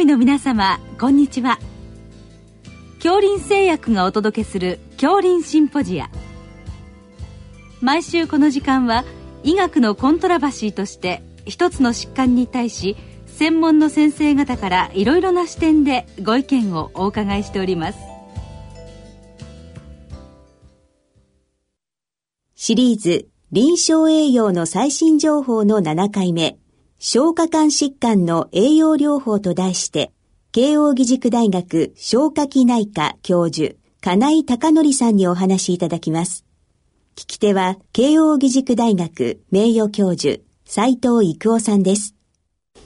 医の皆様こんにちは。恐林製薬がお届けする恐林シンポジア。毎週この時間は医学のコントラバシーとして一つの疾患に対し専門の先生方からいろいろな視点でご意見をお伺いしております。シリーズ臨床栄養の最新情報の7回目。消化管疾患の栄養療法と題して、慶應義塾大学消化器内科教授、金井隆則さんにお話しいただきます。聞き手は、慶應義塾大学名誉教授、斉藤育夫さんです。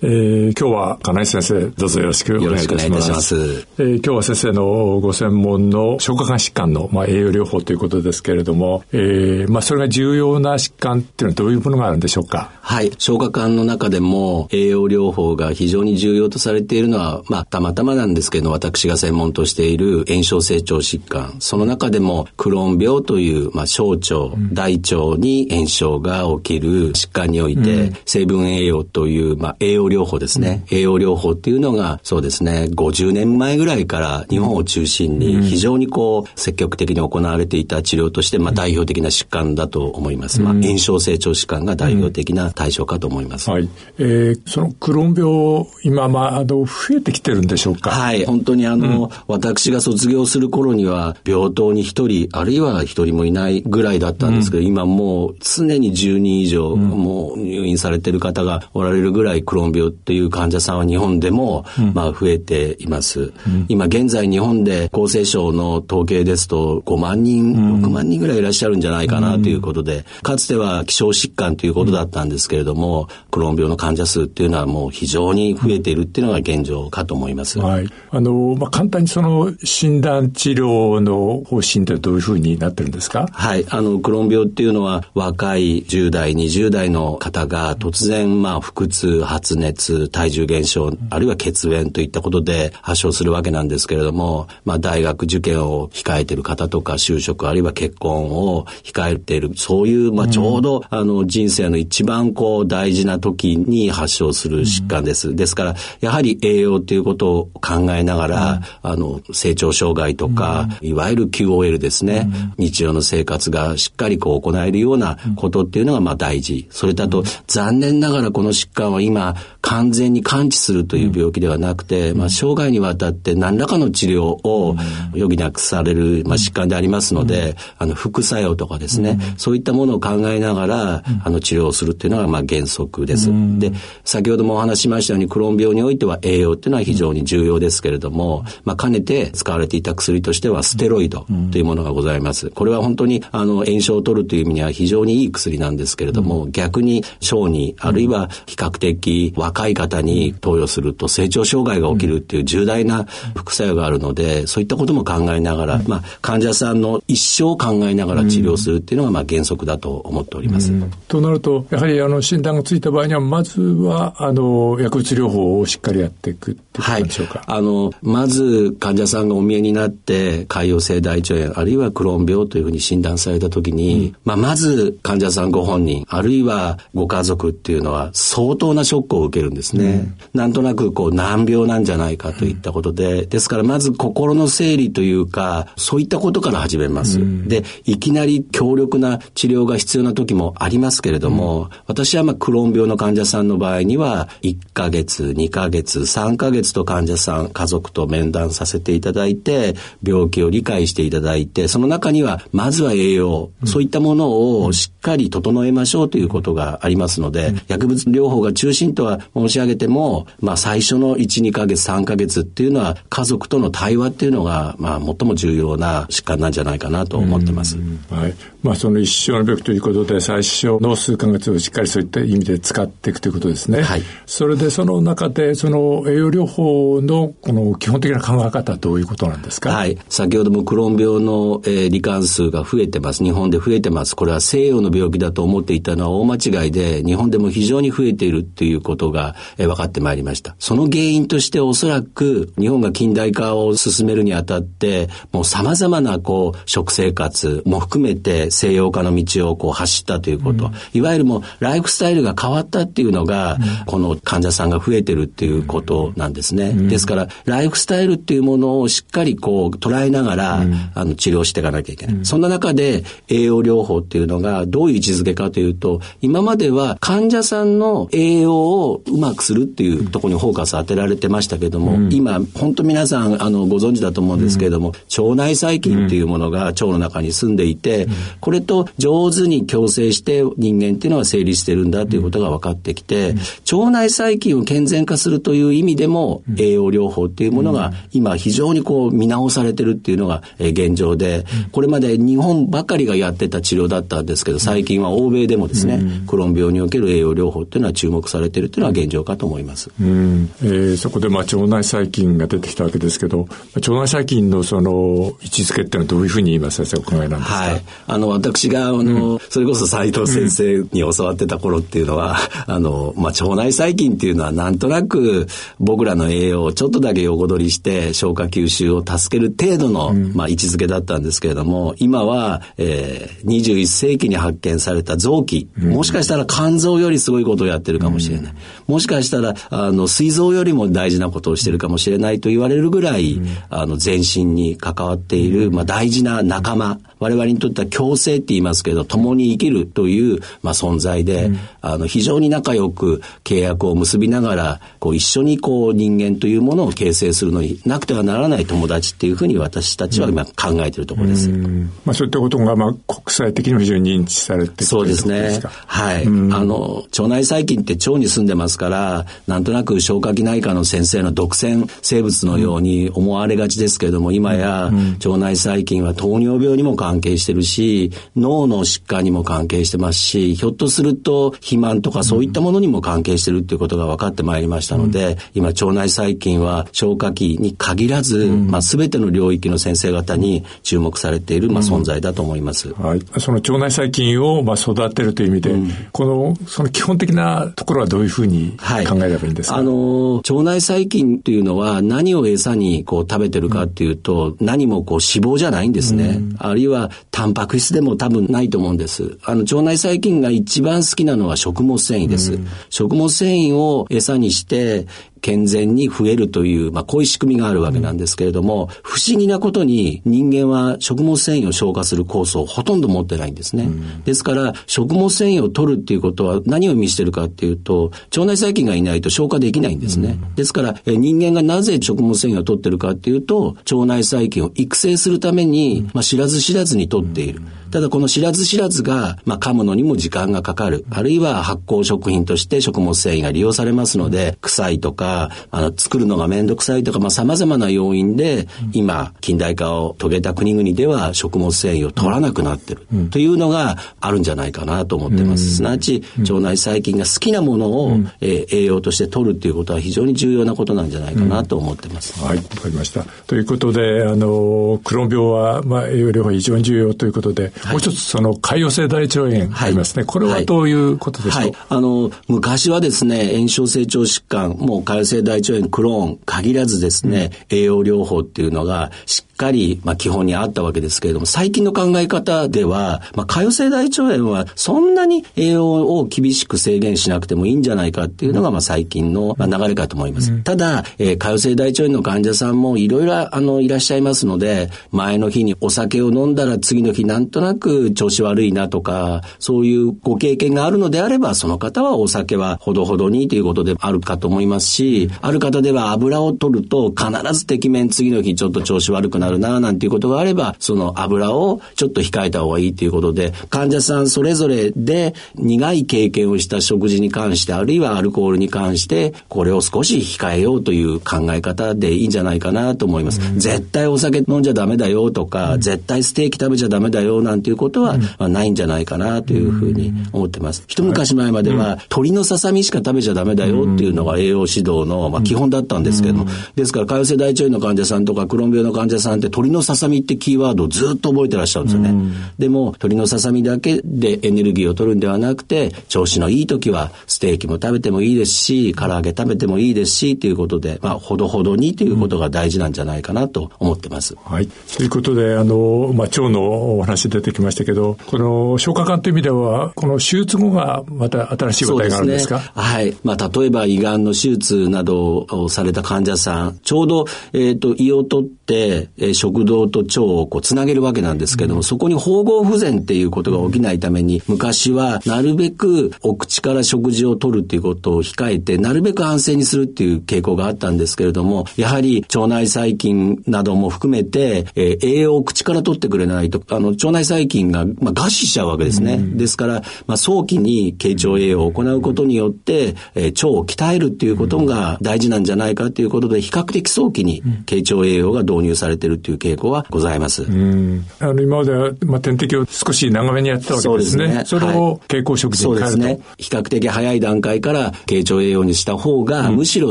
えー、今日は金井先生、どうぞよろしくお願いいたします。ますえー、今日は先生のご専門の消化管疾患の、まあ、栄養療法ということですけれども、えー、まあ、それが重要な疾患っていうのはどういうものがあるんでしょうか？はい。消化管の中でも栄養療法が非常に重要とされているのは、まあ、たまたまなんですけど、私が専門としている炎症成長疾患。その中でも、クローン病という、まあ、小腸、大腸に炎症が起きる疾患において、うん、成分栄養という、まあ、栄養療法ですね、うん、栄養療法っていうのが、そうですね、50年前ぐらいから日本を中心に非常にこう、積極的に行われていた治療として、まあ、代表的な疾患だと思います。まあ、炎症成長疾患が代表的な対象かと思います。はい。えー、そのクローン病、今、まあ、あの、増えてきてるんでしょうか？はい。本当にあの、私が卒業する頃には、病棟に一人、あるいは一人もいないぐらいだったんですけど、今もう常に10人以上、もう入院されてる方がおられるぐらいクローン病っていう患者さんは日本でも、まあ増えています。今現在日本で厚生省の統計ですと5万人、6万人ぐらいいらっしゃるんじゃないかなということで、かつては希少疾患ということだったんですけれども、クローン病の患者数っていうのはもう非常に増えているっていうのが現状かと思います。はい。あの、まあ、簡単にその診断治療の方針ってどういうふうになってるんですか？はい。あの、クローン病っていうのは若い10代、20代の方が突然、まあ、腹痛、発熱、体重減少、あるいは血縁といったことで発症するわけなんですけれども、まあ、大学受験を控えている方とか、就職、あるいは結婚を控えている、そういう、まあ、ちょうど、あの、人生の一番こう、大事な時に発症する疾患です。ですから、やはり栄養ということを考えながら、あの、成長障害とか、いわゆる QOL ですね、日常の生活がしっかりこう行えるようなことっていうのがまあ大事。それだと、残念ながらこの疾患は今、完全に完治するという病気ではなくて、まあ、生涯にわたって何らかの治療を余儀なくされる、まあ、疾患でありますので、あの、副作用とかですね、そういったものを考えながら、あの、治療をするっていうのが、まあ、原則です。で、先ほどもお話しましたように、クローン病においては栄養っていうのは非常に重要ですけれども、まあ、兼ねて使われていた薬としては、ステロイドというものがございます。これは本当に、あの、炎症を取るという意味には非常にいい薬なんですけれども、逆に小児、あるいは比較的若い方に投与すると成長障害が起きるっていう重大な副作用があるので、そういったことも考えながら、まあ、患者さんの一生を考えながら治療するっていうのが、まあ、原則だと思っております。となると、やはり、あの、診断がついた場合には、まずは、あの、薬物療法をしっかりやっていくっていうことでしょうか？はい。あの、まず、患者さんがお見えになって、潰瘍性大腸炎、あるいはクローン病というふうに診断されたときに、うん、まあ、まず、患者さんご本人、あるいはご家族っていうのは、相当なショックを受けるんですね。うん、なんとなく、こう、難病なんじゃないかといったことで、ですからまず心の整理というか、そういったことから始めます。で、いきなり強力な治療が必要な時もありますけれども、私はまあクローン病の患者さんの場合には、1ヶ月、2ヶ月、3ヶ月と患者さん、家族と面談させていただいて、病気を理解していただいて、その中には、まずは栄養、そういったものをしっかり整えましょうということがありますので、薬物療法が中心とは申し上げても、まあ最初の1、2ヶ月、3ヶ月っていうのは家族との対話っていうのが、まあ、最も重要な疾患なんじゃないかなと思ってます。はい。まあ、その一生の病気ということで、最初の数ヶ月をしっかりそういった意味で使っていくということですね。はい。それで、その中で、その栄養療法のこの基本的な考え方はどういうことなんですか？はい。先ほどもクローン病の、えー、罹患数が増えてます。日本で増えてます。これは西洋の病気だと思っていたのは大間違いで、日本でも非常に増えているっていうことが、え分かってまいりました。その原因としておそらく日本が近代化を進めるにあたって、もう様々なこう食生活も含めて西洋化の道をこう走ったということ、うん、いわゆるもうライフスタイルが変わったっていうのが、うん、この患者さんが増えてるっていうことなんですね。うん、ですから、ライフスタイルっていうものをしっかりこう捉えながら、あの治療していかなきゃいけない。そんな中で栄養療法っていうのがどういう位置づけかというと、今までは患者さんの栄養をうまくするっていうところにフォーカス当てられてましたけども、今、本当皆さんあのご存知だと思うんですけれども、腸内細菌っていうものが腸の中に住んでいて、これと上手に共生して人間っていうのは成立してるんだということが分かってきて、腸内細菌を健全化するという意味でも、栄養療法っていうものが今非常にこう見直されてるっていうのが現状で、これまで日本ばかりがやってた治療だったんですけど、最近は欧米でもですね、クローン病における栄養療法っていうのは注目されてるっていうのは現状かと思います。うん、えー、そこでまあ腸内細菌が出てきたわけですけど、腸内細菌のその位置づけっていうのはどういうふうに今先生お考えなんですか？はい。あの、私が、あの、うん、それこそ斉藤先生に教わってた頃っていうのは、あの、まあ、腸内細菌っていうのはなんとなく僕らの栄養をちょっとだけ横取りして消化吸収を助ける程度の、うん、まあ、位置づけだったんですけれども、今は、えー、21世紀に発見された臓器、もしかしたら肝臓よりすごいことをやってるかもしれない。もしかしたら、あの、膵臓よりも大事なことをしてるかもしれないと言われるぐらい、あの、全身に関わっている、まあ、大事な仲間、我々にとっては共生って言いますけど、共に生きるという、まあ、存在で、うん、あの、非常に仲良く契約を結びながら、こう、一緒にこう、人間というものを形成するのになくてはならない友達っていうふうに私たちは今考えているところです。まあ、そういったことが、まあ、国際的にも非常に認知されてそうですね。はい。あの、腸内細菌って腸に住んでますから、なんとなく消化器内科の先生の独占生物のように思われがちですけれども、今や腸内細菌は糖尿病にも関係してるし、脳の疾患にも関係してますし、ひょっとすると肥満とかそういったものにも関係してるっていうことが分かってまいりましたので、うん、今腸内細菌は消化器に限らず、うん、まあ全ての領域の先生方に注目されている、まあ、存在だと思います。はい。その腸内細菌をまあ育てるという意味で、この、その基本的なところはどういうふうに考えればいいんですか、はい、あの、腸内細菌というのは何を餌にこう食べてるかっていうと、何もこう脂肪じゃないんですね。あるいはタンパク質でも多分ないと思うんです。あの、腸内細菌が一番好きなのは食物繊維です。食物繊維を餌にして、健全に増えるという、まあ、こういう仕組みがあるわけなんですけれども、不思議なことに人間は食物繊維を消化する酵素をほとんど持ってないんですね。ですから、食物繊維を取るっていうことは何を意味してるかっていうと、腸内細菌がいないと消化できないんですね。ですから、え人間がなぜ食物繊維を取ってるかっていうと、腸内細菌を育成するために、まあ、知らず知らずに取っている。ただこの知らず知らずが、まあ、噛むのにも時間がかかる。あるいは発酵食品として食物繊維が利用されますので、臭いとか、あの、作るのがめんどくさいとか、まあ、様々な要因で、今、近代化を遂げた国々では食物繊維を取らなくなってる。というのがあるんじゃないかなと思ってます。すなわち、腸内細菌が好きなものを、えー、栄養として取るっていうことは非常に重要なことなんじゃないかなと思ってます。はい、わかりました。ということで、あの、クローン病は、まあ、栄養療法非常に重要ということで、もう一つその潰瘍性大腸炎ありますね、はい、これはどういうことでしょう、はい、あの昔はですね炎症成長疾患もう潰瘍性大腸炎クローン限らずですね、うん、栄養療法っていうのがしっかり、まあ、基本にあったわけですけれども最近の考え方では、まあ、潰瘍性大腸炎はそんなに栄養を厳しく制限しなくてもいいんじゃないかっていうのが、まあ、最近の流れかと思います。うん、ただ、えー、潰瘍性大腸炎の患者さんもいろいろあのいらっしゃいますので前の日にお酒を飲んだら次の日なんとなく調子悪いなとか、そういうご経験があるのであれば、その方はお酒はほどほどにということであるかと思いますし、ある方では油を取ると必ずてきめん次の日ちょっと調子悪くなるな、なんていうことがあれば、その油をちょっと控えた方がいいということで、患者さんそれぞれで苦い経験をした食事に関して、あるいはアルコールに関して、これを少し控えようという考え方でいいんじゃないかなと思います。うん、絶対お酒飲んじゃダメだよとか、うん、絶対ステーキ食べちゃダメだよなんていうことは、まあ、ないんじゃないかなというふうに思ってます。一昔前までは、鶏のささみしか食べちゃダメだよっていうのが栄養指導の、まあ、基本だったんですけども、ですから、潰瘍性大腸炎の患者さんとか、クローン病の患者さんんって鳥のささみってキーワードをずっと覚えてらっしゃるんですよね。でも鳥のささみだけでエネルギーを取るんではなくて、調子のいい時はステーキも食べてもいいですし、唐揚げ食べてもいいですし、ということで、まあ、ほどほどにということが大事なんじゃないかなと思ってます。はい。ということで、あの、まあ、腸のお話出てきましたけど、この消化管という意味では、この手術後がまた新しい話題があるんですか、ね、はい。まあ、例えば胃がんの手術などをされた患者さん、ちょうど、えっ、ー、と、胃を取って、えー、食道と腸をこうつなげるわけなんですけども、うん、そこに縫合不全っていうことが起きないために、昔はなるべくお口から食事を取るっていうことを控えて、なるべく安静にするっていう傾向があったんですけれども、やはり腸内細菌なども含めて、えー、栄養を口から取ってくれないと、あの、腸内細菌が、まあ、餓死しちゃうわけですね。うん、ですから、まあ、早期に経腸栄養を行うことによって、えー、腸を鍛えるっていうことが大事なんじゃないかということで、比較的早期に経腸栄養が導入されているという傾向はございます。うん、あの今までは、まあ、点滴を少し長めにやってたわけですね。そね。それを経口食事に変えると、はい、そうですね。比較的早い段階から経腸栄養にした方が、うん、むしろ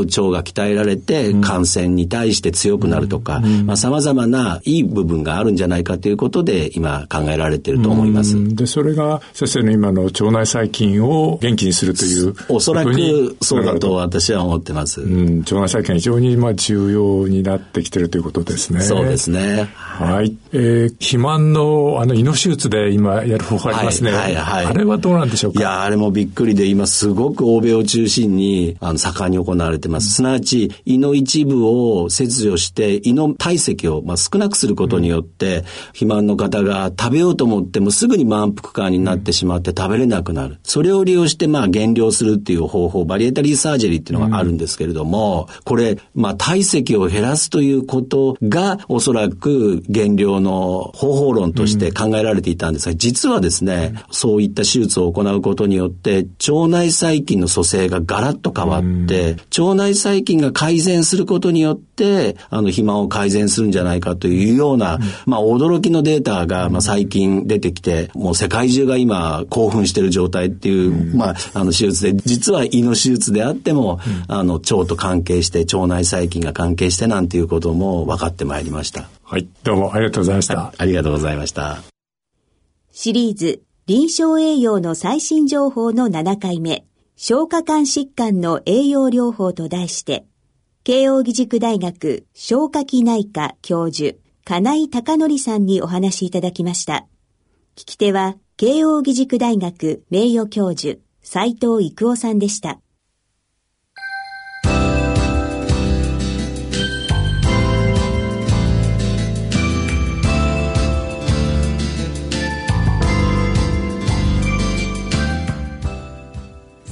腸が鍛えられて、感染に対して強くなるとか、まあ、様々ないい部分があるんじゃないかということで、今考えられていると思います。で、それが先生の今の腸内細菌を元気にするという。おそらくそうだと私は思ってます。うん、腸内細菌非常にまあ重要になってきているということですね。そうですね。はい。えー、肥満のあの胃の手術で今やる方法ありますね。はい、はい、はい。あれはどうなんでしょうか？いや、あれもびっくりで今すごく欧米を中心にあの盛んに行われてます。すなわち胃の一部を切除して胃の体積をまあ少なくすることによって、うん、肥満の方が食べようと思ってもすぐに満腹感になってしまって食べれなくなる。それを利用してまあ減量するっていう方法、バリエタリーサージェリーっていうのがあるんですけれども、これ、まあ体積を減らすということがおそらく減量の方法論として考えられていたんですが、実はですね、そういった手術を行うことによって腸内細菌の組成がガラッと変わって、腸内細菌が改善することによって、あの肥満を改善するんじゃないかというような、まあ驚きのデータが、まあ最近出てきて、もう世界中が今興奮している状態っていう、まああの手術で、実は胃の手術であっても、あの腸と関係して、腸内細菌が関係してなんていうことも分かってまいりました。はい、どうもありがとうございました。ありがとうございました。シリーズ、臨床栄養の最新情報の7回目、消化管疾患の栄養療法と題して、慶應義塾大学消化器内科教授、金井隆則さんにお話しいただきました。聞き手は、慶應義塾大学名誉教授、斉藤育夫さんでした。